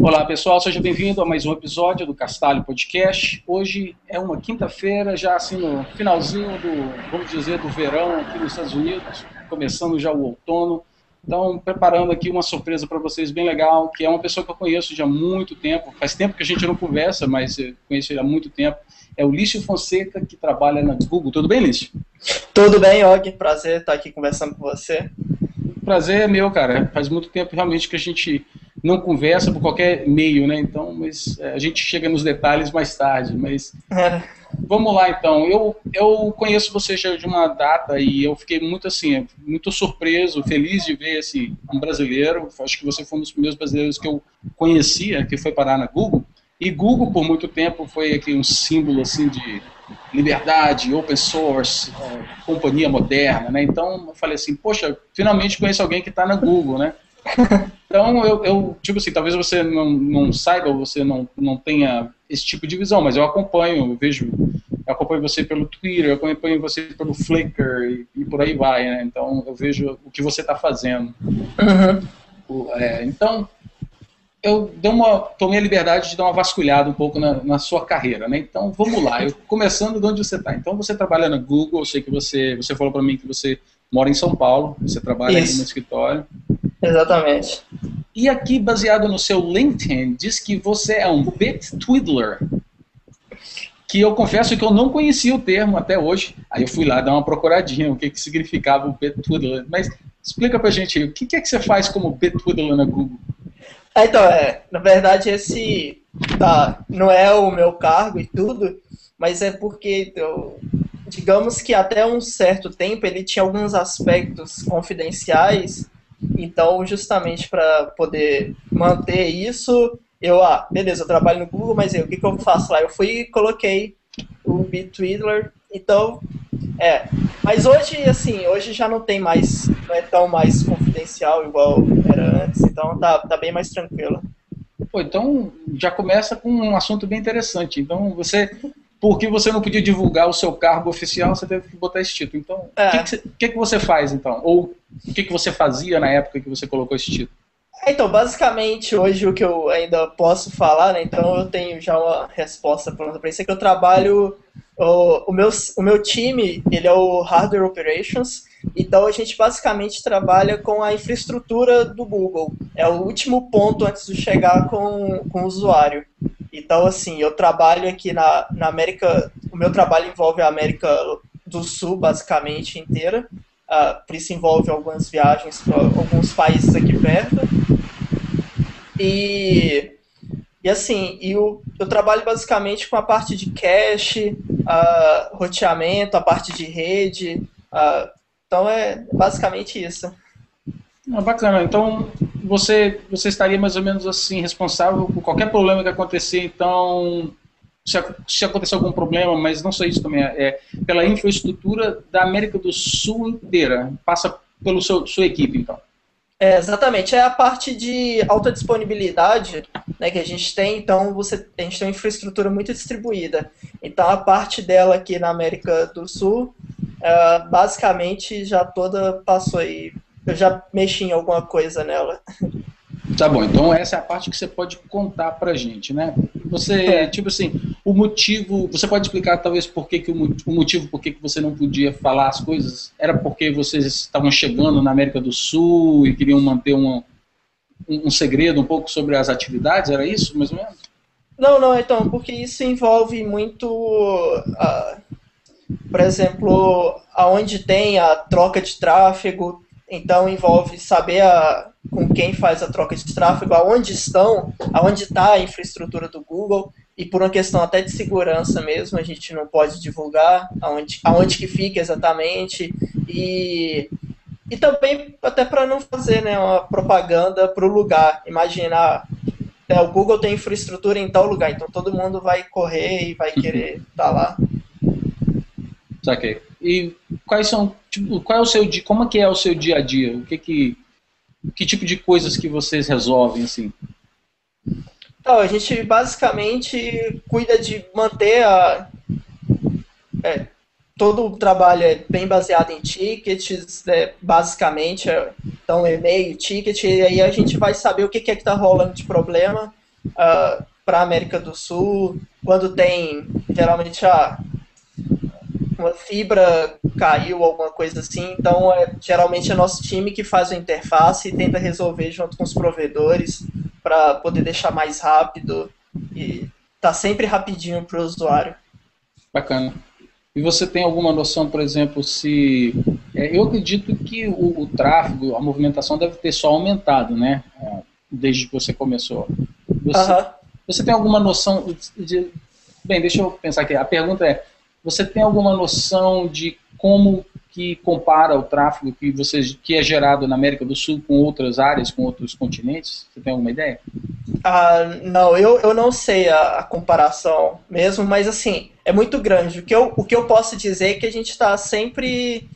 Olá pessoal, seja bem-vindo a mais um episódio do Castalho Podcast. Hoje é uma quinta-feira, já assim no finalzinho do, vamos dizer, do verão aqui nos Estados Unidos, começando já o outono. Então, preparando aqui uma surpresa para vocês bem legal, que é uma pessoa que eu conheço já há muito tempo, faz tempo que a gente não conversa, mas eu conheço ele há muito tempo. É o Lício Fonseca, que trabalha na Google. Tudo bem, Lício? Tudo bem, Og? Prazer estar aqui conversando com você. Prazer é meu, cara. Faz muito tempo realmente que a gente não conversa por qualquer meio, né? Então, mas é, a gente chega nos detalhes mais tarde. Mas É, vamos lá, então. Eu, eu conheço você já de uma data e eu fiquei muito assim, muito surpreso, feliz de ver esse um brasileiro. Acho que você foi um dos primeiros brasileiros que eu conhecia que foi parar na Google. E Google por muito tempo foi aqui um símbolo assim de liberdade, open source, companhia moderna, né? Então eu falei assim, poxa, finalmente conheço alguém que está na Google, né? Então eu, eu, tipo assim, talvez você não, não saiba, ou você não, não tenha esse tipo de visão, mas eu acompanho, eu vejo, eu acompanho você pelo Twitter, eu acompanho você pelo Flickr e, e por aí vai, né? Então eu vejo o que você está fazendo. uhum. O- é, então, eu dei uma, tomei a liberdade de dar uma vasculhada um pouco na, na sua carreira, né? Então, vamos lá. Eu, começando de onde você está. Então, você trabalha na Google. Eu sei que você, você falou para mim que você mora em São Paulo. Você trabalha aqui Isso. no escritório. Exatamente. E aqui, baseado no seu LinkedIn, diz que você é um bit twiddler. Que eu confesso que eu não conhecia o termo até hoje. Aí eu fui lá dar uma procuradinha, o que, que significava o bit twiddler. Mas explica pra gente aí, o que, que é que você faz como bit twiddler na Google? É, então, é, na verdade, esse tá, não é o meu cargo e tudo, mas é porque, eu, digamos que até um certo tempo ele tinha alguns aspectos confidenciais, então, justamente para poder manter isso, eu, ah, beleza, eu trabalho no Google, mas eu, o que, que eu faço lá? Eu fui e coloquei o Bitwiddler, então, é. Mas hoje, assim, hoje já não tem mais, não é tão mais confidencial igual era antes, então tá, tá bem mais tranquilo. Pô, então já começa com um assunto bem interessante. Então você, porque você não podia divulgar o seu cargo oficial, você teve que botar esse título. Então, o É. que, que que você faz então? Ou o que, que você fazia na época que você colocou esse título? É, Então, basicamente, hoje o que eu ainda posso falar, né? Então eu tenho já uma resposta pronta para isso, é que eu trabalho. O, o, meu, o meu time, ele é o Hardware Operations, então a gente basicamente trabalha com a infraestrutura do Google. É o último ponto antes de chegar com, com o usuário. Então, assim, eu trabalho aqui na, na América. O meu trabalho envolve a América do Sul, basicamente, inteira. Ah, por isso envolve algumas viagens para alguns países aqui perto. E, e assim, eu, eu trabalho basicamente com a parte de cache, ah, roteamento, a parte de rede. ah, então é basicamente isso. Ah, bacana. Então você você estaria mais ou menos assim responsável por qualquer problema que acontecer. Então se, se acontecer algum problema, mas não só isso também é, pela infraestrutura da América do Sul inteira, passa seu sua equipe então. É, exatamente, é a parte de alta disponibilidade né, que a gente tem, então você, a gente tem uma infraestrutura muito distribuída. Então a parte dela aqui na América do Sul, ah, basicamente já toda passou aí. Eu já mexi em alguma coisa nela. Tá bom, então essa é a parte que você pode contar pra gente, né? Você, tipo assim, o motivo, você pode explicar talvez por que, que o, o motivo por que, que você não podia falar as coisas? Era porque vocês estavam chegando na América do Sul e queriam manter um, um, um segredo um pouco sobre as atividades? Era isso, mais ou menos? Não, não, então, porque isso envolve muito, ah, por exemplo, aonde tem a troca de tráfego, então envolve saber a- com quem faz a troca de tráfego, aonde estão, aonde está a infraestrutura do Google, e por uma questão até de segurança mesmo, a gente não pode divulgar aonde, aonde que fica exatamente, e e também até para não fazer né, uma propaganda para o lugar. Imaginar, é, o Google tem infraestrutura em tal lugar, então todo mundo vai correr e vai querer estar tá lá. Saquei. E quais são, tipo, qual é o seu dia, como é que é o seu dia a dia? O que que, que tipo de coisas que vocês resolvem assim? Então, a gente basicamente cuida de manter a é, todo o trabalho é bem baseado em tickets, é, basicamente, é, então e-mail, ticket, e aí a gente vai saber o que, é que está rolando de problema uh, ah, para a América do Sul, quando tem, geralmente, a uma fibra caiu, alguma coisa assim, então é, geralmente é nosso time que faz a interface e tenta resolver junto com os provedores para poder deixar mais rápido e tá sempre rapidinho para o usuário. Bacana. E você tem alguma noção, por exemplo, se. É, eu acredito que o, o, tráfego, a movimentação deve ter só aumentado, né? É, desde que você começou. Você, uh -huh. você tem alguma noção de, de. Bem, deixa eu pensar aqui. A pergunta é: você tem alguma noção de como que compara o tráfego que, você, que é gerado na América do Sul com outras áreas, com outros continentes? Você tem alguma ideia? Ah, não, eu, eu não sei a, a comparação mesmo, mas assim, é muito grande. O que eu, o que eu posso dizer é que a gente está sempre.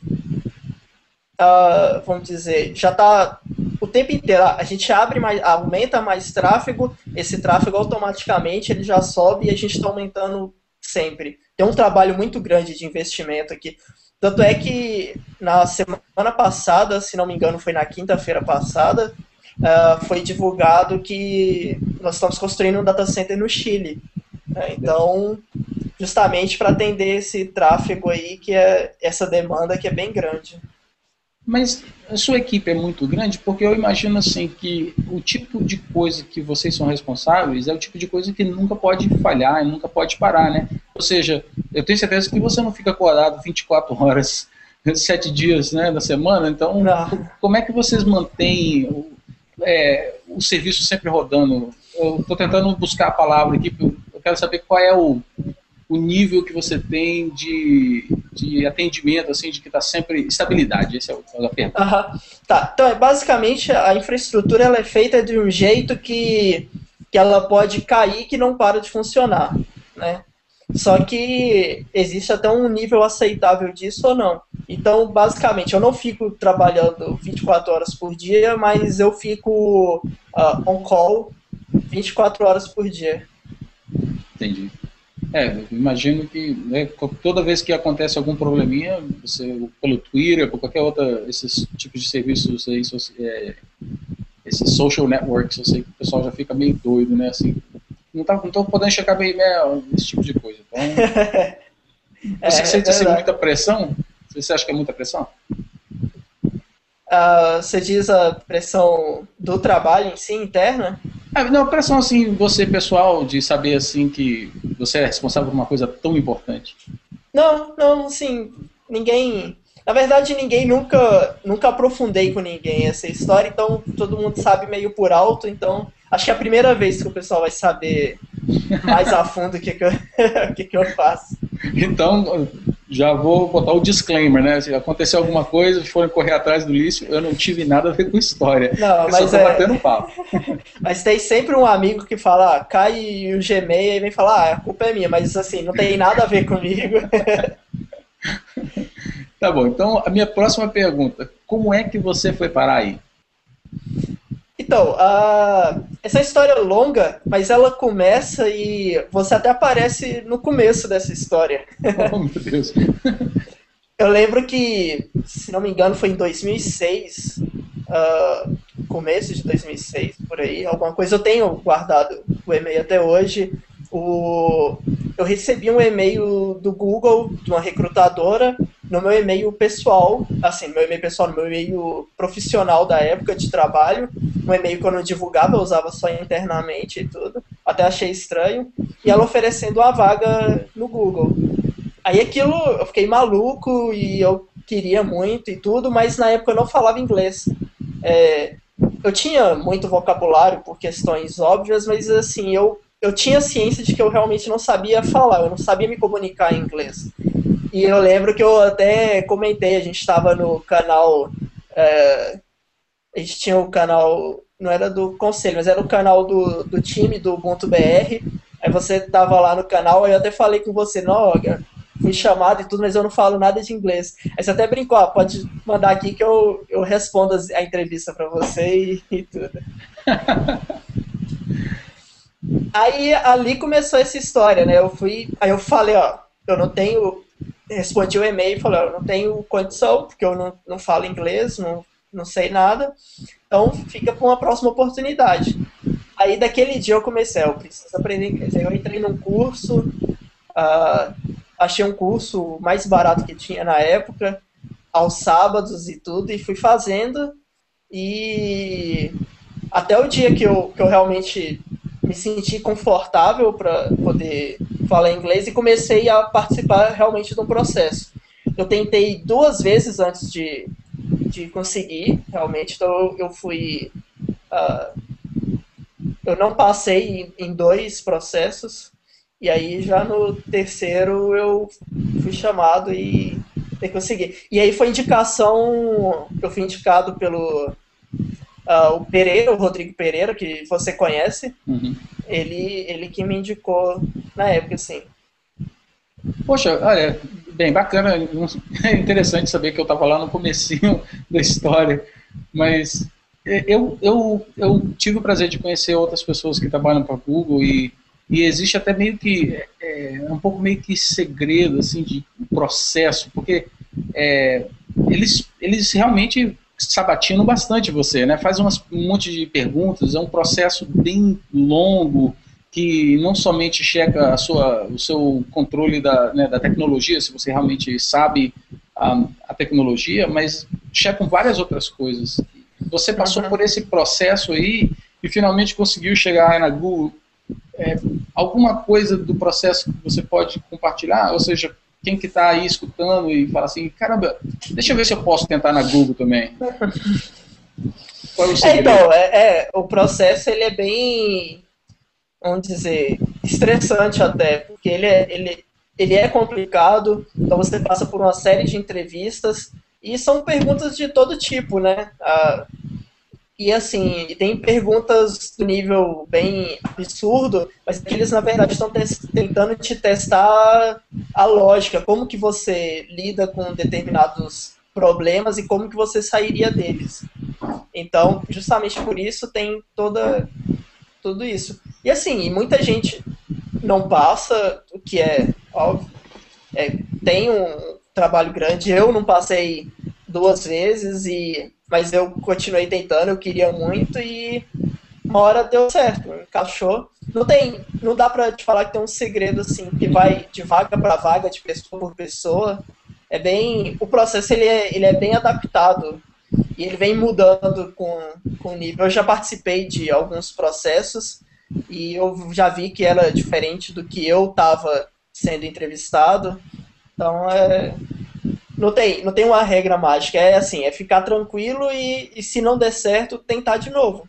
Uh, vamos dizer, já está o tempo inteiro. A gente abre mais, aumenta mais tráfego, esse tráfego automaticamente ele já sobe e a gente está aumentando sempre. Tem um trabalho muito grande de investimento aqui. Tanto é que na semana passada, se não me engano, foi na quinta-feira passada, uh, foi divulgado que nós estamos construindo um data center no Chile. Né? Então, justamente para atender esse tráfego aí, que é essa demanda que é bem grande. Mas a sua equipe é muito grande porque eu imagino assim que o tipo de coisa que vocês são responsáveis é o tipo de coisa que nunca pode falhar e nunca pode parar, né? Ou seja, eu tenho certeza que você não fica acordado 24 horas, 7 dias né, na semana, então não. como é que vocês mantêm o, é, o serviço sempre rodando? Eu estou tentando buscar a palavra aqui, eu quero saber qual é o, o nível que você tem de, de atendimento, assim, de que está sempre estabilidade. Essa é a pergunta. Uhum. Tá. Então, basicamente, a infraestrutura ela é feita de um jeito que, que ela pode cair que não para de funcionar, né? Só que existe até um nível aceitável disso ou não. Então, basicamente, eu não fico trabalhando 24 horas por dia, mas eu fico uh, on call 24 horas por dia. Entendi. É, imagino que né, toda vez que acontece algum probleminha, você, pelo Twitter, por qualquer outra, esses tipos de serviços aí, é, esses social networks, eu sei que o pessoal já fica meio doido, né? Assim, não tá, não tô podendo checar bem né, esse tipo de coisa. Então, você é, sente é assim, muita pressão? Você acha que é muita pressão? Uh, você diz a pressão do trabalho em si, interna? É, não, pressão assim, você pessoal, de saber assim que você é responsável por uma coisa tão importante. Não, não, sim, ninguém. Na verdade, ninguém nunca, nunca aprofundei com ninguém essa história, então todo mundo sabe meio por alto, então acho que é a primeira vez que o pessoal vai saber mais a fundo o que, que, eu, o que, que eu faço. Então, já vou botar o disclaimer, né? Se acontecer alguma coisa, forem correr atrás do lixo, eu não tive nada a ver com história. Não, eu mas só tô é... batendo papo. mas tem sempre um amigo que fala, ah, cai o Gmail e vem falar, ah, a culpa é minha, mas assim, não tem nada a ver comigo. tá bom, então a minha próxima pergunta, como é que você foi parar aí? Então, uh, essa história é longa, mas ela começa e você até aparece no começo dessa história. Oh, meu Deus. Eu lembro que, se não me engano, foi em 2006, uh, ah, começo de 2006, por aí, alguma coisa. Eu tenho guardado o e-mail até hoje. O, eu recebi um e-mail do Google, de uma recrutadora, no meu e-mail pessoal, assim, meu e-mail pessoal, no meu e-mail profissional da época de trabalho, um e-mail que eu não divulgava, eu usava só internamente e tudo, até achei estranho, e ela oferecendo uma vaga no Google. Aí aquilo, eu fiquei maluco e eu queria muito e tudo, mas na época eu não falava inglês. É, eu tinha muito vocabulário por questões óbvias, mas assim, eu, eu tinha ciência de que eu realmente não sabia falar, eu não sabia me comunicar em inglês. E eu lembro que eu até comentei, a gente estava no canal é, a gente tinha o canal, não era do conselho, mas era o canal do, do time do Ubuntu BR. Aí você tava lá no canal, aí eu até falei com você, não, fui chamado e tudo, mas eu não falo nada de inglês. Aí você até brincou, ó, pode mandar aqui que eu, eu respondo a entrevista para você e, e tudo. aí ali começou essa história, né? Eu fui, aí eu falei, ó, eu não tenho, respondi o e-mail e falei, eu não tenho condição, porque eu não, não falo inglês, não, não sei nada, então fica para uma próxima oportunidade. Aí daquele dia eu comecei, eu preciso aprender inglês. Eu entrei num curso, uh, achei um curso mais barato que tinha na época, aos sábados e tudo, e fui fazendo. E até o dia que eu, que eu realmente me senti confortável para poder falar inglês e comecei a participar realmente do processo. Eu tentei duas vezes antes de, de conseguir, realmente, então eu fui. Uh, eu não passei em, em dois processos, e aí já no terceiro eu fui chamado e consegui. E aí foi indicação, eu fui indicado pelo uh, o Pereira, o Rodrigo Pereira, que você conhece. Uhum. Ele, ele que me indicou na época, assim. Poxa, olha, bem, bacana, é interessante saber que eu estava lá no comecinho da história, mas eu, eu, eu tive o prazer de conhecer outras pessoas que trabalham para Google e e existe até meio que é, é, um pouco meio que segredo assim de processo porque é, eles eles realmente sabatinam bastante você né? Faz umas, um monte de perguntas é um processo bem longo que não somente checa a sua o seu controle da, né, da tecnologia se você realmente sabe a, a tecnologia mas checam várias outras coisas. Você passou por esse processo aí e finalmente conseguiu chegar na Google é, alguma coisa do processo que você pode compartilhar? Ou seja, quem que está aí escutando e fala assim, caramba, deixa eu ver se eu posso tentar na Google também. Qual é o é, então, é, é, o processo ele é bem, vamos dizer, estressante até, porque ele é, ele, ele é complicado, então você passa por uma série de entrevistas e são perguntas de todo tipo, né? Ah, e assim, tem perguntas do nível bem absurdo, mas eles na verdade estão tentando te testar a lógica, como que você lida com determinados problemas e como que você sairia deles. Então, justamente por isso tem toda tudo isso. E assim, muita gente não passa, o que é óbvio. É, tem um trabalho grande, eu não passei duas vezes e mas eu continuei tentando, eu queria muito e uma hora deu certo, encaixou. Não tem, não dá pra te falar que tem um segredo assim, que vai de vaga para vaga, de pessoa por pessoa. É bem, o processo ele é, ele é bem adaptado e ele vem mudando com, com o nível. Eu já participei de alguns processos e eu já vi que era diferente do que eu estava sendo entrevistado. Então é, não tem, não tem uma regra mágica. É assim, é ficar tranquilo e, e se não der certo, tentar de novo.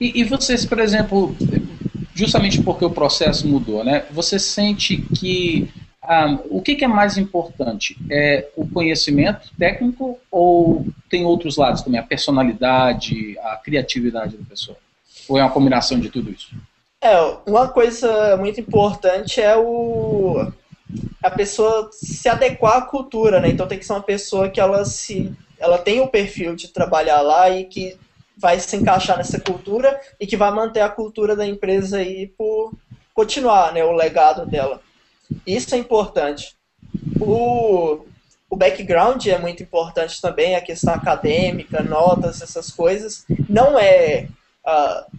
E, e vocês, por exemplo, justamente porque o processo mudou, né? Você sente que ah, o que, que, é mais importante? É o conhecimento técnico ou tem outros lados também? A personalidade, a criatividade da pessoa? Ou é uma combinação de tudo isso? É, uma coisa muito importante é o a pessoa se adequar à cultura, né? Então tem que ser uma pessoa que ela se ela tem o perfil de trabalhar lá e que vai se encaixar nessa cultura e que vai manter a cultura da empresa aí por continuar, né, o legado dela. Isso é importante. O, o background é muito importante também, a questão acadêmica, notas, essas coisas. Não é uh,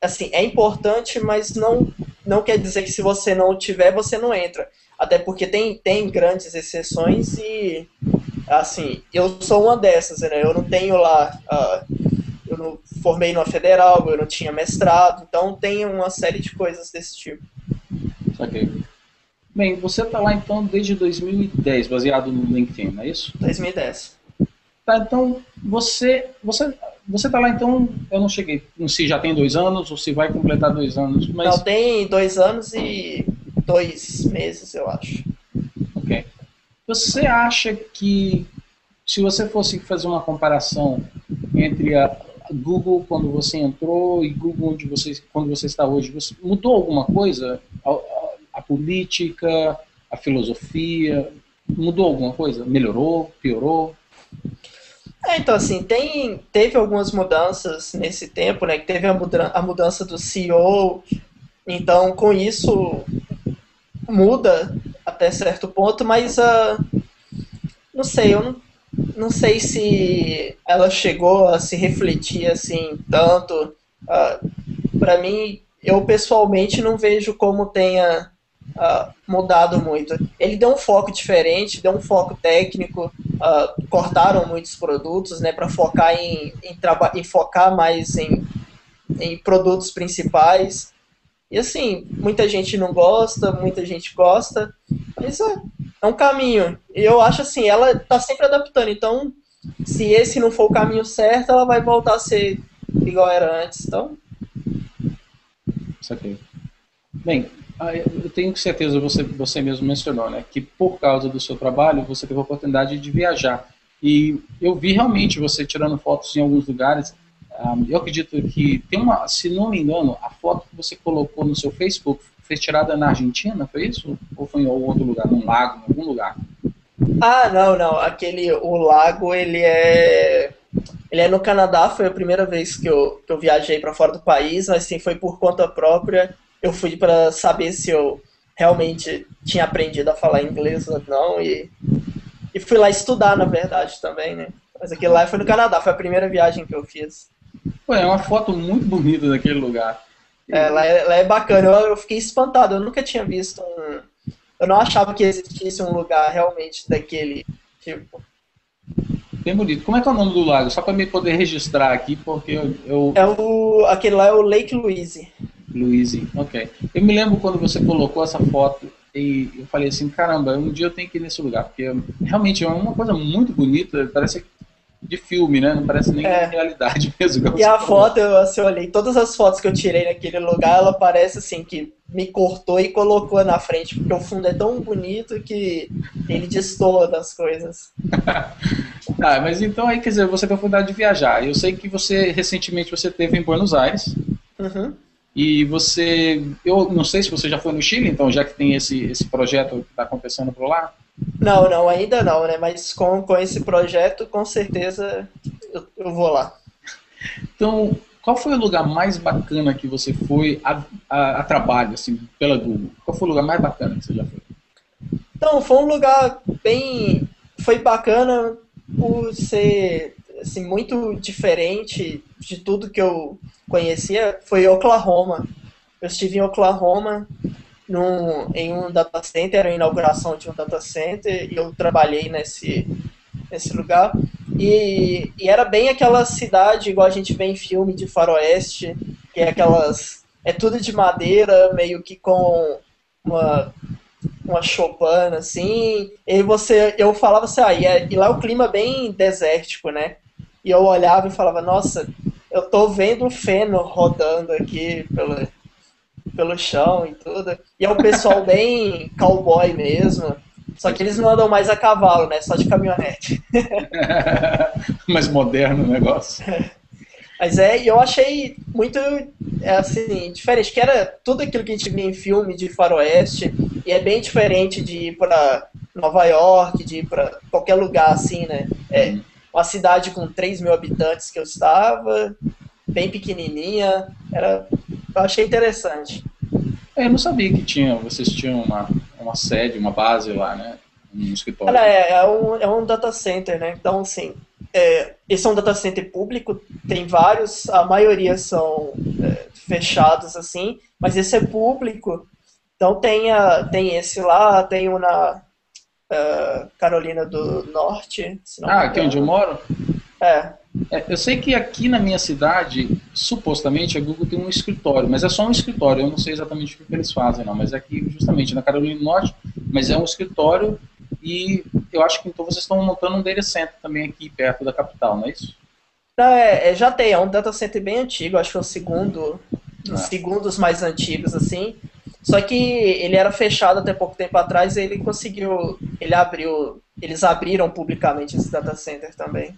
assim, é importante, mas não não quer dizer que se você não tiver, você não entra. Até porque tem, tem grandes exceções e, assim, eu sou uma dessas, né? Eu não tenho lá, uh, eu não formei numa federal, eu não tinha mestrado, então tem uma série de coisas desse tipo. Ok. Bem, você está lá então desde 2010, baseado no LinkedIn, não é isso? 2010. Tá, então você, você você tá lá então, eu não cheguei, não sei se já tem dois anos ou se vai completar dois anos, mas... Não, tem dois anos e dois meses, eu acho. Ok. Você acha que se você fosse fazer uma comparação entre a Google quando você entrou e Google onde você, quando você está hoje, você, mudou alguma coisa? A, a, a política, a filosofia, mudou alguma coisa? Melhorou? Piorou? É, então, assim, tem, teve algumas mudanças nesse tempo, né? Que teve a, a mudança do CEO. Então, com isso, muda até certo ponto, mas uh, não sei, eu não, não sei se ela chegou a se refletir assim tanto. Uh, ah, para mim, eu pessoalmente não vejo como tenha uh, mudado muito. Ele deu um foco diferente, deu um foco técnico, uh, cortaram muitos produtos, né, para focar em, em, em, focar mais em, em produtos principais. E assim, muita gente não gosta, muita gente gosta, mas é, é um caminho. E eu acho assim, ela tá sempre adaptando, então se esse não for o caminho certo, ela vai voltar a ser igual era antes, então... Isso aqui. Bem, ah, eu tenho certeza, você, você mesmo mencionou, né, que por causa do seu trabalho você teve a oportunidade de viajar. E eu vi realmente você tirando fotos em alguns lugares. Um, eu acredito que tem uma, se não me engano, a foto que você colocou no seu Facebook foi tirada na Argentina, foi isso? Ou foi em algum outro lugar, num lago, em algum lugar? Ah, não, não. Aquele, o lago, ele é, ele é no Canadá. Foi a primeira vez que eu, que eu viajei para fora do país, mas sim, foi por conta própria eu fui para saber se eu realmente tinha aprendido a falar inglês ou não e, e fui lá estudar, na verdade, também, né? Mas aquele lá foi no Canadá, foi a primeira viagem que eu fiz. Pô, é uma foto muito bonita daquele lugar. É, lá é, lá é bacana, eu, eu fiquei espantado, eu nunca tinha visto um... Eu não achava que existisse um lugar realmente daquele tipo. Bem bonito. Como é que é o nome do lago? Só para me poder registrar aqui, porque eu, eu... É o... Aquele lá é o Lake Louise. Louise, ok. Eu me lembro quando você colocou essa foto e eu falei assim, caramba, um dia eu tenho que ir nesse lugar, porque realmente é uma coisa muito bonita, parece de filme, né? Não parece nem é. realidade mesmo. E a falou. foto, eu assim, olhei, todas as fotos que eu tirei naquele lugar, ela parece assim, que me cortou e colocou na frente, porque o fundo é tão bonito que ele destoa das coisas. ah, mas então aí, quer dizer, você tem a oportunidade de viajar. Eu sei que você, recentemente, você teve em Buenos Aires. Uhum. E você, eu não sei se você já foi no Chile, então, já que tem esse, esse projeto que está acontecendo por lá? Não, não, ainda não, né? Mas com, com esse projeto, com certeza eu, eu vou lá. Então, qual foi o lugar mais bacana que você foi a, a, a, trabalho, assim, pela Google? Qual foi o lugar mais bacana que você já foi? Então, foi um lugar bem. Foi bacana por ser assim, muito diferente de tudo que eu conhecia foi Oklahoma. Eu estive em Oklahoma num, em um data center, era a inauguração de um data center, e eu trabalhei nesse, nesse lugar. E, e era bem aquela cidade, igual a gente vê em filme de faroeste, que é aquelas. É tudo de madeira, meio que com uma uma chopana, assim, e você, eu falava assim, ah, e, é, e lá o clima é bem desértico, né, e eu olhava e falava, nossa, eu tô vendo o feno rodando aqui pelo, pelo chão e tudo. E é um pessoal bem cowboy mesmo. Só que eles não andam mais a cavalo, né? Só de caminhonete. mais moderno o negócio. Mas é, eu achei muito, é, assim, diferente, que era tudo aquilo que a gente via em filme de faroeste, e é bem diferente de ir para Nova York, de ir para qualquer lugar assim, né? É, uhum uma cidade com 3 mil habitantes que eu estava, bem pequenininha, era, eu achei interessante. É, eu não sabia que tinha, vocês tinham uma, uma sede, uma base lá, né? Um escritório. Cara, é, é, um, é um data center, né? Então, assim, é, esse é um data center público, tem vários, a maioria são é, fechados, assim, mas esse é público. Então tem, a, tem esse lá, tem um na, uh, Carolina do Norte. ah, aqui onde eu moro? É. é. Eu sei que aqui na minha cidade, supostamente, a Google tem um escritório, mas é só um escritório, eu não sei exatamente o que eles fazem, não, mas é aqui justamente na Carolina do Norte, mas é um escritório e eu acho que então vocês estão montando um data center também aqui perto da capital, não é isso? Não, é, é já tem, é um data center bem antigo, acho que é o segundo, ah. os segundos mais antigos, assim, só que ele era fechado até pouco tempo atrás e ele conseguiu, ele abriu eles abriram publicamente esse data center também.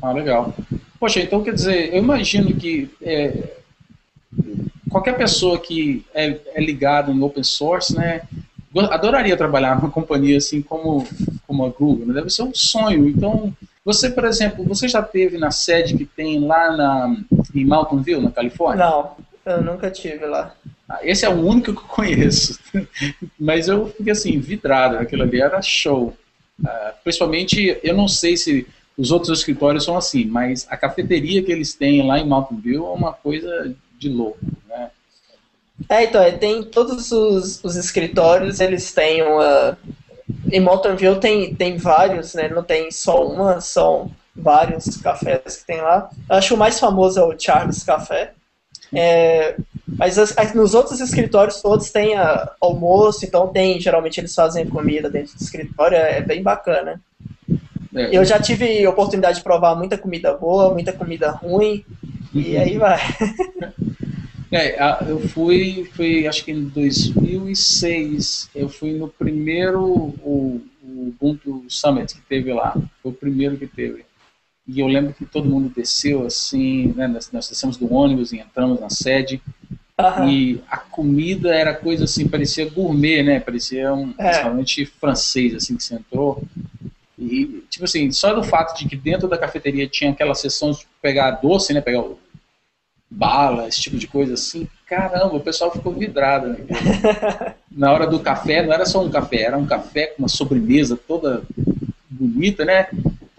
Ah, legal. Poxa, então quer dizer, eu imagino que é, qualquer pessoa que é, é ligada em open source, né, adoraria trabalhar numa companhia assim como, como a Google, né? deve ser um sonho. Então, você, por exemplo, você já teve na sede que tem lá na, em Mountain View, na Califórnia? Não, eu nunca tive lá. Ah, esse é o único que eu conheço. Mas eu fiquei assim, vidrado, aquilo ali era show. Uh, principalmente, eu não sei se os outros escritórios são assim, mas a cafeteria que eles têm lá em Mountain View é uma coisa de louco, né? É, então, é, tem todos os, os escritórios, eles têm uma... Em Mountain View tem, tem vários, né? Não tem só uma, são vários cafés que tem lá. Eu acho o mais famoso é o Charles Café. É, mas as, as, nos outros escritórios todos tem a, almoço, então tem, geralmente eles fazem comida dentro do escritório, é, é bem bacana. É. Eu já tive oportunidade de provar muita comida boa, muita comida ruim, e aí vai. É, eu fui, fui, acho que em 2006, eu fui no primeiro o, o Ubuntu Summit que teve lá, foi o primeiro que teve. E eu lembro que todo mundo desceu assim, né, nós, nós descemos do ônibus e entramos na sede, Uhum. E a comida era coisa assim, parecia gourmet, né? Parecia um é. restaurante francês, assim, que você entrou. E, tipo assim, só do fato de que dentro da cafeteria tinha aquela sessão de pegar doce, né? Pegar bala, esse tipo de coisa assim. Caramba, o pessoal ficou vidrado. Né? Na hora do café, não era só um café, era um café com uma sobremesa toda bonita, né?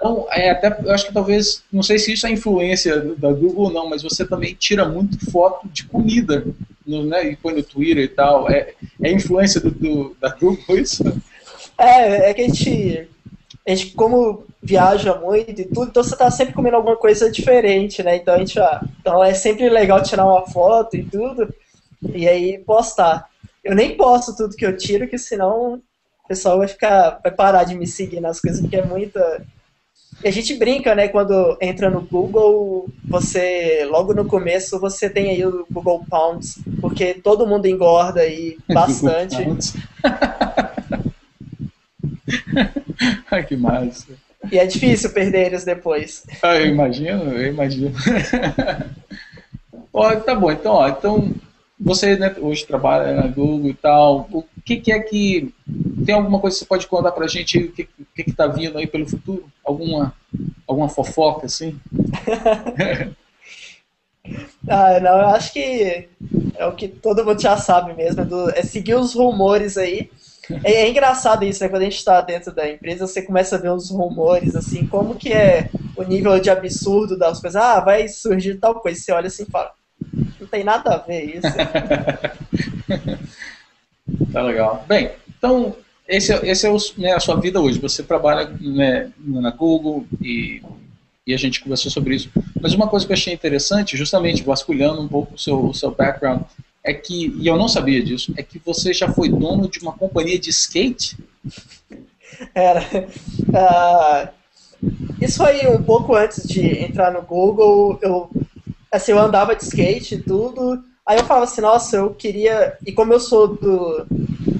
Então, é, até, eu acho que talvez, não sei se isso é influência da Google ou não, mas você também tira muito foto de comida, no, né, e põe no Twitter e tal. É, é influência do, do, da Google isso? É, é que a gente, a gente, como viaja muito e tudo, então você tá sempre comendo alguma coisa diferente, né? Então a gente, então é sempre legal tirar uma foto e tudo, e aí postar. Eu nem posto tudo que eu tiro, que senão o pessoal vai ficar, vai parar de me seguir nas coisas, porque é muita. A gente brinca, né, quando entra no Google, você, logo no começo, você tem aí o Google Pounds, porque todo mundo engorda aí bastante. Ai, que massa. E é difícil perder eles depois. Ah, eu imagino, eu imagino. ó, tá bom, então, ó, então você né, hoje trabalha na Google e tal. O que, que, é que. Tem alguma coisa que você pode contar pra gente? O que, que, que tá vindo aí pelo futuro? Alguma, alguma fofoca assim? ah, não, eu acho que é o que todo mundo já sabe mesmo, é, do, é seguir os rumores aí. É, é, engraçado isso, né? Quando a gente está dentro da empresa, você começa a ver uns rumores, assim, como que é o nível de absurdo das coisas. Ah, vai surgir tal coisa. Você olha assim e fala, não tem nada a ver isso. tá legal. Bem, então, esse, é, esse é o, né, a sua vida hoje. Você trabalha né, na Google e, e a gente conversou sobre isso. Mas uma coisa que eu achei interessante, justamente vasculhando um pouco o seu, o seu background, é que, e eu não sabia disso, é que você já foi dono de uma companhia de skate? Era. Uh, isso foi um pouco antes de entrar no Google. Eu, assim, eu andava de skate e tudo. Aí eu falava assim, nossa, eu queria. E como eu sou do.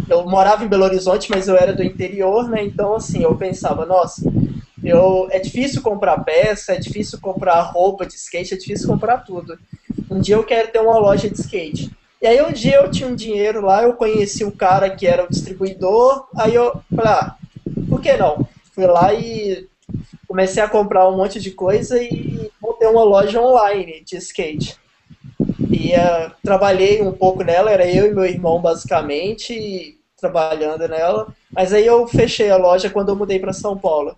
Eu morava em Belo Horizonte, mas eu era do interior, né? Então, assim, eu pensava, nossa, eu, é difícil comprar peça, é difícil comprar roupa de skate, é difícil comprar tudo. Um dia eu quero ter uma loja de skate. E aí um dia eu tinha um dinheiro lá, eu conheci um cara que era o distribuidor, aí eu falei, ah, por que não? Fui lá e comecei a comprar um monte de coisa e montei uma loja online de skate. E uh, trabalhei um pouco nela, era eu e meu irmão basicamente trabalhando nela. Mas aí eu fechei a loja quando eu mudei para São Paulo.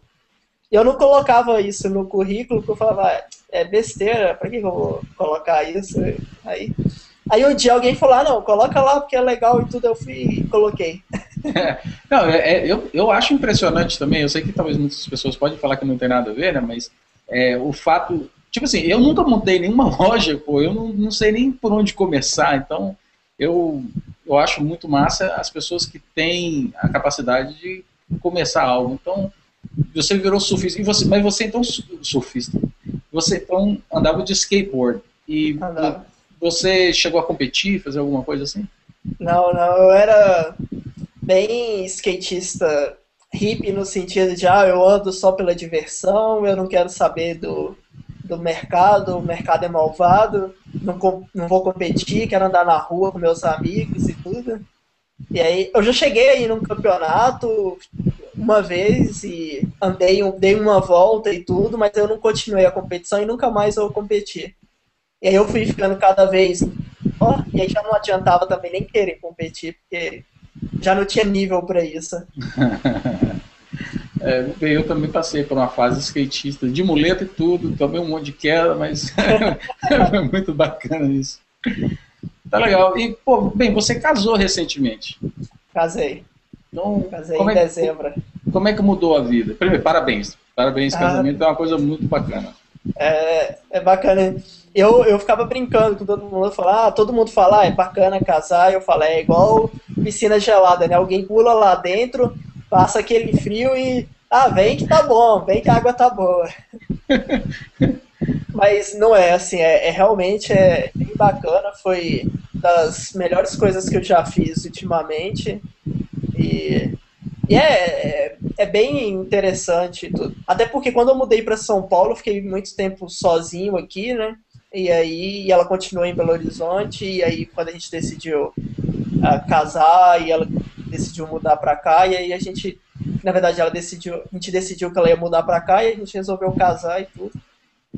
E eu não colocava isso no currículo, porque eu falava, ah, é besteira, para que eu vou colocar isso? Aí Aí um dia alguém falou, ah, não, coloca lá porque é legal e tudo, eu fui e coloquei. É, não, é, eu, eu acho impressionante também, eu sei que talvez muitas pessoas podem falar que não tem nada a ver, né, mas é, o fato, tipo assim, eu nunca montei nenhuma loja, pô, eu não, não sei nem por onde começar, então eu, eu acho muito massa as pessoas que têm a capacidade de começar algo, então você virou surfista, e você, mas você então surfista, você então andava de skateboard, e... Andava você chegou a competir, fazer alguma coisa assim? Não, não, eu era bem skatista hippie no sentido de, ah, eu ando só pela diversão, eu não quero saber do, do mercado, o mercado é malvado, não, não vou competir, quero andar na rua com meus amigos e tudo. E aí, eu já cheguei aí num campeonato uma vez e andei, dei uma volta e tudo, mas eu não continuei a competição e nunca mais eu competi. E aí eu fui ficando cada vez. Ó, e aí já não adiantava também nem querer competir, porque já não tinha nível para isso. é, eu também passei por uma fase skatista, de muleta e tudo, tomei um monte de queda, mas foi muito bacana isso. Tá legal. E, pô, bem, você casou recentemente. Casei. Então, Casei em é, dezembro. Como é que mudou a vida? Primeiro, parabéns. Parabéns, ah, casamento é uma coisa muito bacana. É, é bacana. Eu, eu ficava brincando com todo mundo, falar, ah, todo mundo fala, ah, é bacana casar, eu falei, é igual piscina gelada, né? Alguém pula lá dentro, passa aquele frio e, ah, vem que tá bom, vem que a água tá boa. Mas não é assim, é, é realmente é bem bacana, foi das melhores coisas que eu já fiz ultimamente. E, e é, é, é, bem interessante tudo. Até porque quando eu mudei para São Paulo, fiquei muito tempo sozinho aqui, né? E aí e ela continuou em Belo Horizonte, e aí quando a gente decidiu uh, casar, e ela decidiu mudar para cá, e aí a gente, na verdade, ela decidiu, a gente decidiu que ela ia mudar para cá, e a gente resolveu casar e tudo.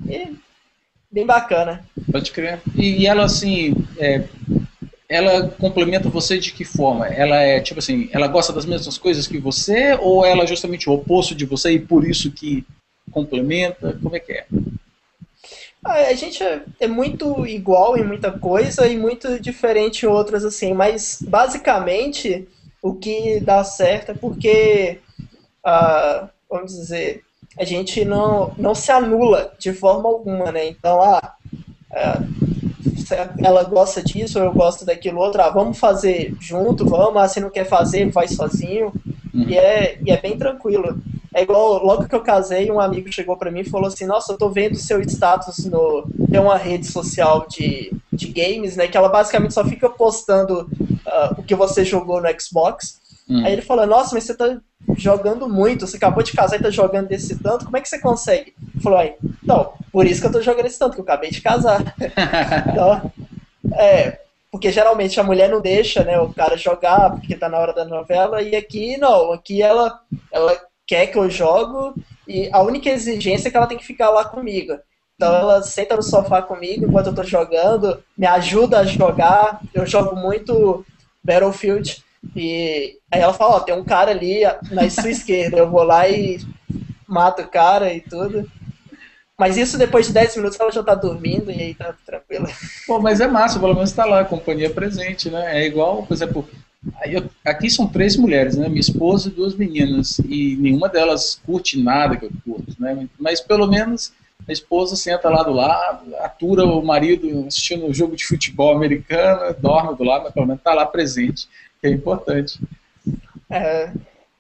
E bem bacana. Pode crer. E, e ela, assim, é, ela complementa você de que forma? Ela é, tipo assim, ela gosta das mesmas coisas que você, ou ela é justamente o oposto de você e por isso que complementa? Como é que é? Ah, a gente é, é, muito igual em muita coisa e muito diferente em outras, assim, mas basicamente o que dá certo é porque, ah, vamos dizer, a gente não, não se anula de forma alguma, né? Então, ah, é, ela gosta disso, eu gosto daquilo outro, ah, vamos fazer junto, vamos, ah, se não quer fazer, vai sozinho. Uhum. E, é, e é bem tranquilo. É igual, logo que eu casei, um amigo chegou para mim e falou assim, nossa, eu tô vendo seu status no... Tem uma rede social de, de games, né, que ela basicamente só fica postando uh, o que você jogou no Xbox. Uhum. Aí ele falou, nossa, mas você tá jogando muito, você acabou de casar e tá jogando desse tanto, como é que você consegue? Ele falou, aí, então, por isso que eu tô jogando esse tanto, que eu acabei de casar. então, é, porque geralmente a mulher não deixa, né, o cara jogar porque tá na hora da novela, e aqui não, aqui ela, ela quer que eu jogo, e a única exigência é que ela tem que ficar lá comigo. Então ela senta no sofá comigo enquanto eu tô jogando, me ajuda a jogar, eu jogo muito Battlefield, e aí ela fala, ó, tem um cara ali na sua esquerda, eu vou lá e mato o cara e tudo. Mas isso depois de 10 minutos ela já tá dormindo e aí tá tranquila. Pô, mas é massa, pelo menos tá lá, a companhia presente, né? É igual, por exemplo, eu, aqui são três mulheres, né? Minha esposa e duas meninas. E nenhuma delas curte nada que eu curto, né? Mas pelo menos a esposa senta lá do lado, atura o marido assistindo um jogo de futebol americano, dorme do lado, mas pelo menos tá lá presente que é importante. É.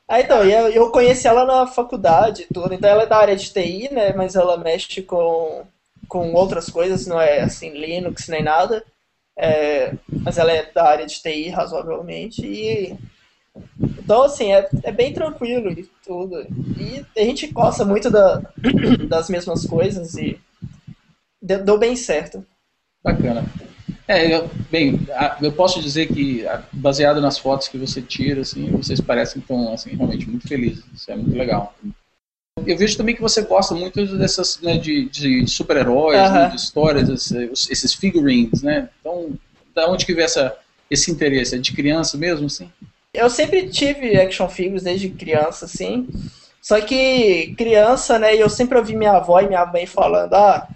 Ah, então, eu, eu conheci ela na faculdade tudo, então ela é da área de TI, né, mas ela mexe com, com outras coisas, não é assim, Linux nem nada, é, mas ela é da área de TI razoavelmente, e então, assim, é, é bem tranquilo e tudo, e a gente gosta muito da, das mesmas coisas e deu bem certo. Bacana. É, eu, bem, eu posso dizer que, baseado nas fotos que você tira, assim, vocês parecem tão, assim, realmente muito felizes. Isso é muito legal. Eu vejo também que você gosta muito dessas, né, de, de super-heróis, uh -huh. né, de histórias, esses, esses, figurines, né? Então, da onde que vem essa, esse interesse? É de criança mesmo, assim? Eu sempre tive action figures desde criança, assim. Só que criança, né, eu sempre ouvi minha avó e minha mãe falando, ah,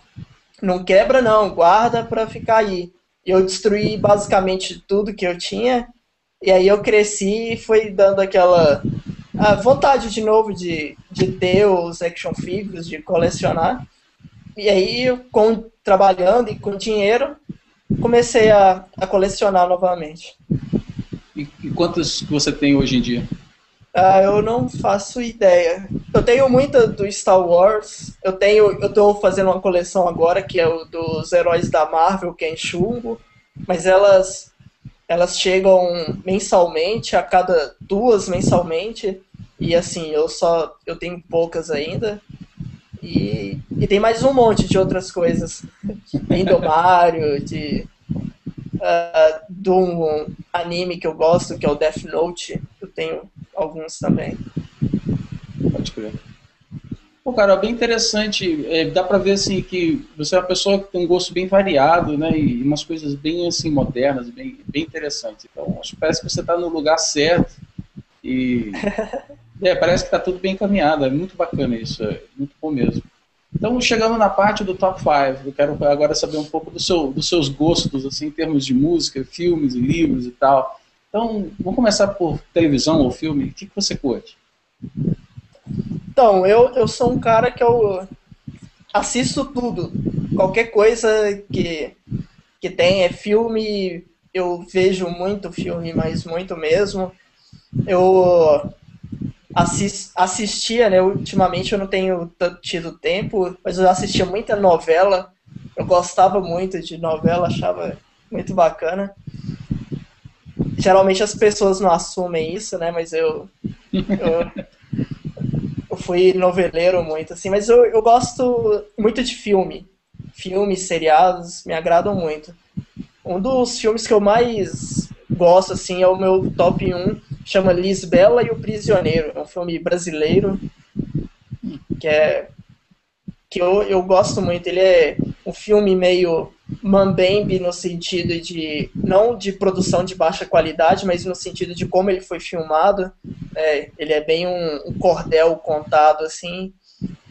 não quebra não, guarda pra ficar aí eu destruí basicamente tudo que eu tinha. E aí eu cresci e foi dando aquela a vontade de novo de, de ter os action figures, de colecionar. E aí, com, trabalhando e com dinheiro, comecei a, a colecionar novamente. E, e quantos que você tem hoje em dia? Ah, eu não faço ideia. Eu tenho muita do Star Wars. Eu tenho, eu tô fazendo uma coleção agora que é o dos heróis da Marvel, que é em chumbo, mas elas elas chegam mensalmente, a cada duas mensalmente, E assim, eu só eu tenho poucas ainda. E, e tem mais um monte de outras coisas. Tem do Mario, de uh, de um anime que eu gosto, que é o Death Note. Eu tenho alguns também. Pode crer. Pô, cara, bem interessante. É, dá pra ver assim que você é uma pessoa que tem um gosto bem variado, né? E umas coisas bem assim modernas, bem, bem interessantes. Então, acho que parece que você está no lugar certo. E é, parece que está tudo bem encaminhado. É muito bacana isso, é muito bom mesmo. Então, chegando na parte do top 5, eu quero agora saber um pouco do seu, dos seus gostos, assim, em termos de música, filmes livros e tal. Então, vamos começar por televisão ou filme. O que, que você curte? Então, eu, eu sou um cara que eu assisto tudo. Qualquer coisa que, que tem é filme, eu vejo muito filme, mas muito mesmo. Eu assist, assistia, né? Ultimamente eu não tenho tido tempo, mas eu assistia muita novela. Eu gostava muito de novela, achava muito bacana. Geralmente as pessoas não assumem isso, né? Mas eu, eu, eu fui noveleiro muito, assim. Mas eu, eu gosto muito de filme. Filmes, seriados, me agradam muito. Um dos filmes que eu mais gosto, assim, é o meu top 1, chama Lisbela e o Prisioneiro. É um filme brasileiro que é que eu, eu gosto muito. Ele é um filme meio mambembe no sentido de não de produção de baixa qualidade, mas no sentido de como ele foi filmado. É, ele é bem um, um cordel contado assim.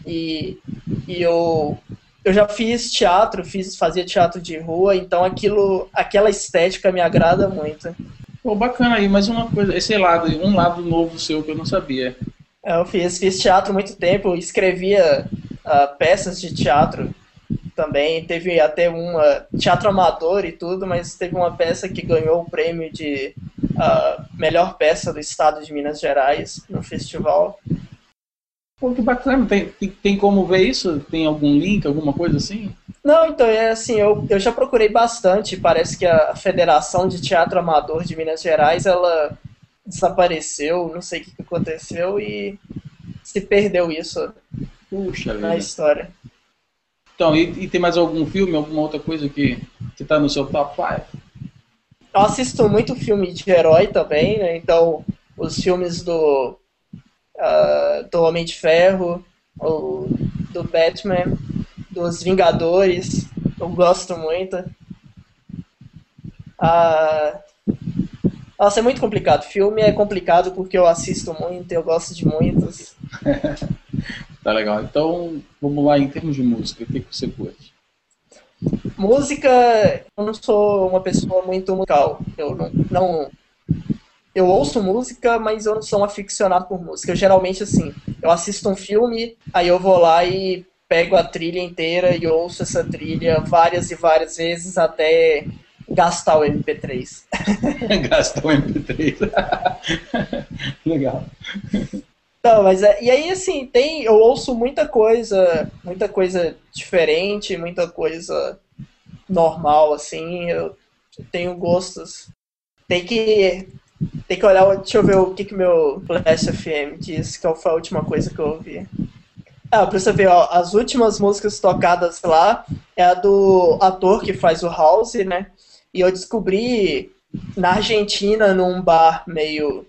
E, e eu eu já fiz teatro, fiz, fazia teatro de rua, então aquilo, aquela estética me agrada muito. Pô, bacana aí, mas uma coisa, esse lado, um lado novo seu que eu não sabia. É, eu fiz, fiz teatro muito tempo, escrevia uh, peças de teatro também, teve até uma teatro amador e tudo, mas teve uma peça que ganhou o prêmio de uh, melhor peça do estado de Minas Gerais no festival. Pô, que bacana. Tem, tem, tem, como ver isso? Tem algum link, alguma coisa assim? Não, então, é assim, eu, eu já procurei bastante. Parece que a Federação de Teatro Amador de Minas Gerais, ela desapareceu, não sei o que aconteceu e se perdeu isso Puxa na vida. história. Então, e, e, tem mais algum filme, alguma outra coisa que, que tá no seu top 5? Eu assisto muito filme de herói também, né? Então, os filmes do uh, do Homem de Ferro, ou do Batman, dos Vingadores, eu gosto muito. Uh, nossa, é muito complicado. Filme é complicado porque eu assisto muito, eu gosto de muitos. tá legal. Então, vamos lá, em termos de música, o que, que você curte? Música, eu não sou uma pessoa muito musical. Eu não, não eu ouço música, mas eu não sou um aficionado por música. Eu geralmente, assim, eu assisto um filme, aí eu vou lá e pego a trilha inteira e ouço essa trilha várias e várias vezes até gastar o MP3. gastar o MP3. Legal. Não, mas é, e aí assim, tem, eu ouço muita coisa, muita coisa diferente, muita coisa normal, assim, eu tenho gostos. Tem que tem que olhar, deixa eu ver o que que meu Flash FM diz, que foi a última coisa que eu ouvi. Ah, pra você ver, ó, as últimas músicas tocadas lá é a do ator que faz o House, né? E eu descobri na Argentina, num bar meio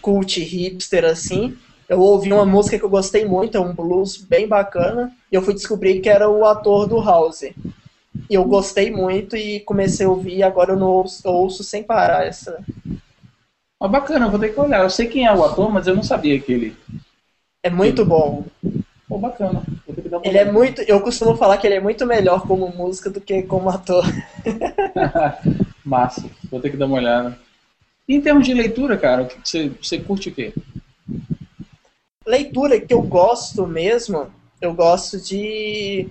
cult hipster assim, eu ouvi uma música que eu gostei muito, é um blues bem bacana, e eu fui descobrir que era o ator do House. E eu gostei muito e comecei a ouvir, e agora eu não ouço, eu ouço sem parar essa, mas bacana, vou ter que olhar. Eu sei quem é o ator, mas eu não sabia que ele. É muito bom. Pô, bacana. ele é muito. Eu costumo falar que ele é muito melhor como música do que como ator. Massa. Vou ter que dar uma olhada. E em termos de leitura, cara, você, você curte o quê? Leitura que eu gosto mesmo, eu gosto de.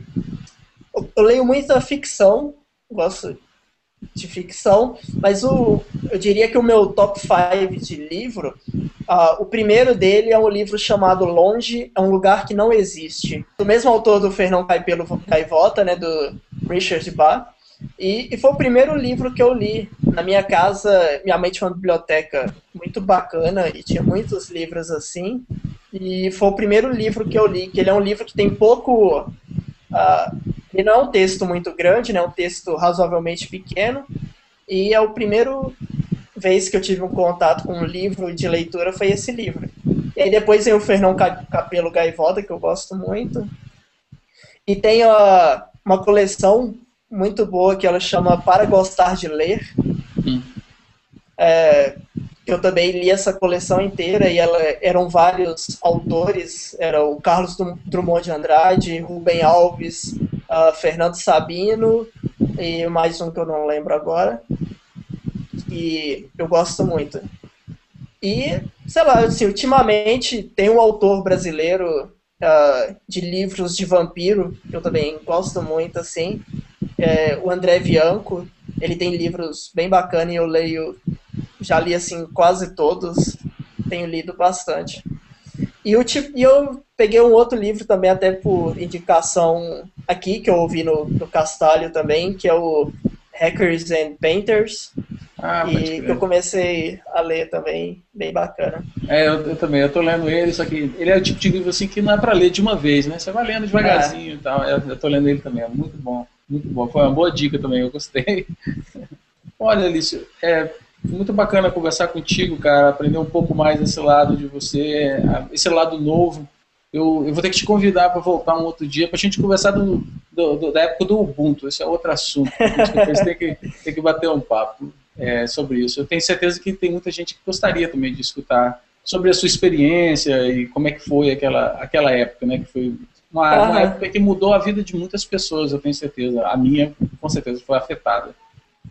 Eu, leio muita ficção, gosto de ficção, mas o, eu diria que o meu top 5 de livro, uh, o primeiro dele é um livro chamado Longe, é um lugar que não existe. Do mesmo autor do Fernão Caipelo Caivota, né, do Richard Bach, e, e, foi o primeiro livro que eu li na minha casa, minha mãe tinha uma biblioteca muito bacana e tinha muitos livros assim. E foi o primeiro livro que eu li, que ele é um livro que tem pouco. Uh, ele não é um texto muito grande, né? É um texto razoavelmente pequeno. E é o primeiro vez que eu tive um contato com um livro de leitura foi esse livro. E aí depois tem o Fernão Capelo Gaivota, que eu gosto muito. E tem uh, uma coleção muito boa que ela chama Para Gostar de Ler. Hum. É, eu também li essa coleção inteira e ela, eram vários autores, era o Carlos Drummond de Andrade, Rubem Alves, uh, Fernando Sabino e mais um que eu não lembro agora. E eu gosto muito. E, sei lá, assim, ultimamente tem um autor brasileiro uh, de livros de vampiro, que eu também gosto muito, assim, é, o André Bianco, ele tem livros bem bacanas e eu leio, já li assim quase todos, tenho lido bastante. E eu, e eu peguei um outro livro também, até por indicação aqui, que eu ouvi no, no Castalho também, que é o Hackers and Painters. Ah, e que eu comecei a ler também, bem bacana. É, eu, eu, também, eu tô lendo ele, só que ele é o tipo de livro assim que não é para ler de uma vez, né? Você vai lendo devagarzinho é. e tal. Eu, eu tô lendo ele também, é muito bom. Muito bom. Foi uma boa dica também, eu gostei. Olha, Alice, é muito bacana conversar contigo, cara, aprender um pouco mais desse lado de você, esse lado novo. Eu, eu vou ter que te convidar para voltar um outro dia para a gente conversar do, do, do, da época do Ubuntu. Esse é outro assunto. A gente depois tem que, tem que bater um papo é, sobre isso. Eu tenho certeza que tem muita gente que gostaria também de escutar sobre a sua experiência e como é que foi aquela, aquela época, né? Que foi uma, uhum. uma época que mudou a vida de muitas pessoas, eu tenho certeza. A minha, com certeza, foi afetada.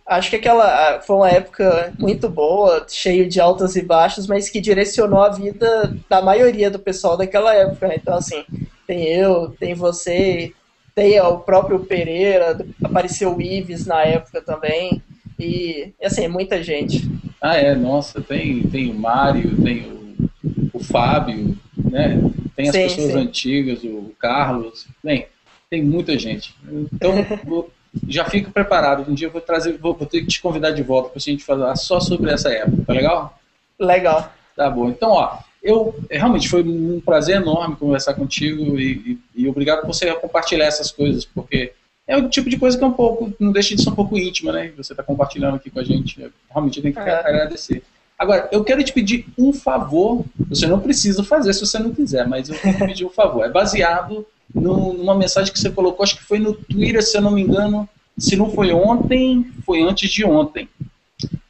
Acho que aquela foi uma época muito boa, cheio de altas e baixas, mas que direcionou a vida da maioria do pessoal daquela época. Né? Então, assim, tem eu, tem você, tem o próprio Pereira, apareceu o Ives na época também, e, assim, muita gente. Ah, é, nossa, tem, tem o Mário, tem o, o Fábio, né? Tem as sim, pessoas sim. antigas, o Carlos, bem, tem muita gente. Então, já fico preparado. Um dia eu vou trazer, vou, vou ter que te convidar de volta para a gente falar só sobre essa época, tá legal? Legal. Tá bom. Então, ó, eu realmente foi um prazer enorme conversar contigo e, e, e obrigado por você compartilhar essas coisas, porque é o tipo de coisa que é um pouco, não deixa de ser um pouco íntima, né? Você está compartilhando aqui com a gente. Realmente tem que é. agradecer. Agora, eu quero te pedir um favor. Você não precisa fazer se você não quiser, mas eu quero te pedir um favor. É baseado numa mensagem que você colocou, acho que foi no Twitter, se eu não me engano. Se não foi ontem, foi antes de ontem.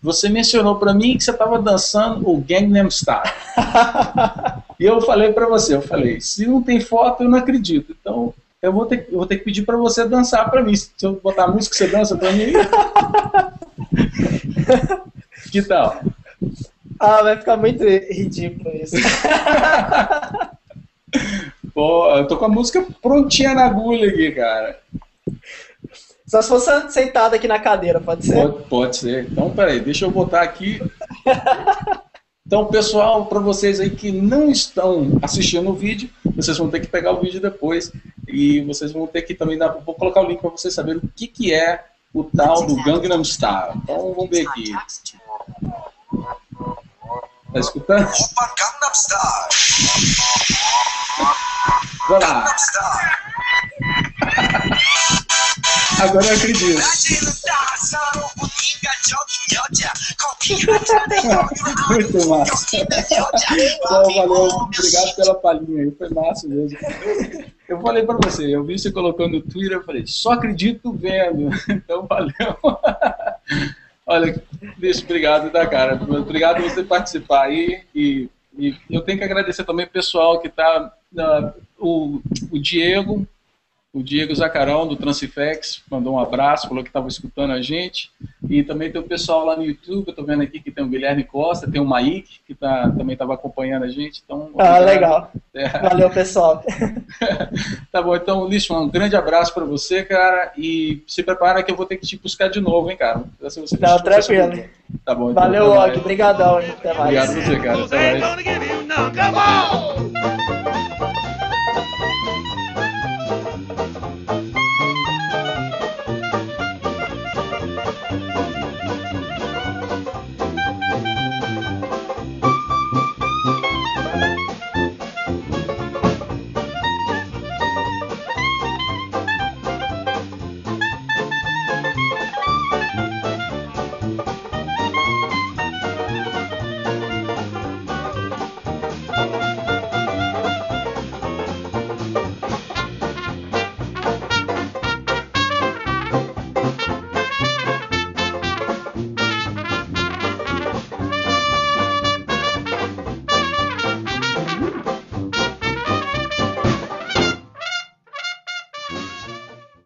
Você mencionou para mim que você estava dançando o Gangnam Style. e eu falei para você, eu falei, se não tem foto, eu não acredito. Então, eu vou ter, eu vou ter que pedir para você dançar para mim. Se eu botar a música, você dança para mim? que tal? Ah, vai ficar muito ridículo isso. Pô, eu tô com a música prontinha na agulha aqui, cara. Só se fosse sentado aqui na cadeira, pode ser? Pode, pode ser. Então, peraí, deixa eu botar aqui. Então, pessoal, para vocês aí que não estão assistindo o vídeo, vocês vão ter que pegar o vídeo depois e vocês vão ter que também dar. Vou colocar o link para vocês saberem o que, que é o tal do Gangnam Style. Então, vamos ver aqui. Tá escutando? Opa, Gangnam Style. Vai lá. Agora eu acredito. Muito massa. Bom, valeu. Obrigado pela palhinha aí. Foi massa mesmo. Eu falei pra você, eu vi você colocando no Twitter, eu falei, só acredito vendo. Então valeu. Olha, deixa, obrigado, da cara. Obrigado por você participar aí. E, e eu tenho que agradecer também o pessoal que está. Uh, o, o Diego, o Diego Zacarão, do Transifex, mandou um abraço, falou que estava escutando a gente. E também tem o pessoal lá no YouTube, eu estou vendo aqui que tem o Guilherme Costa, tem o Maik, que tá, também estava acompanhando a gente. Então, ah, legal. É. Valeu, pessoal. tá bom, então, Lixo, um grande abraço para você, cara. E se prepara que eu vou ter que te buscar de novo, hein, cara. Se você Não, tranquilo. Tá bom, então, Valeu, Og. Obrigadão. Até mais. Obrigado a você, cara. Até mais.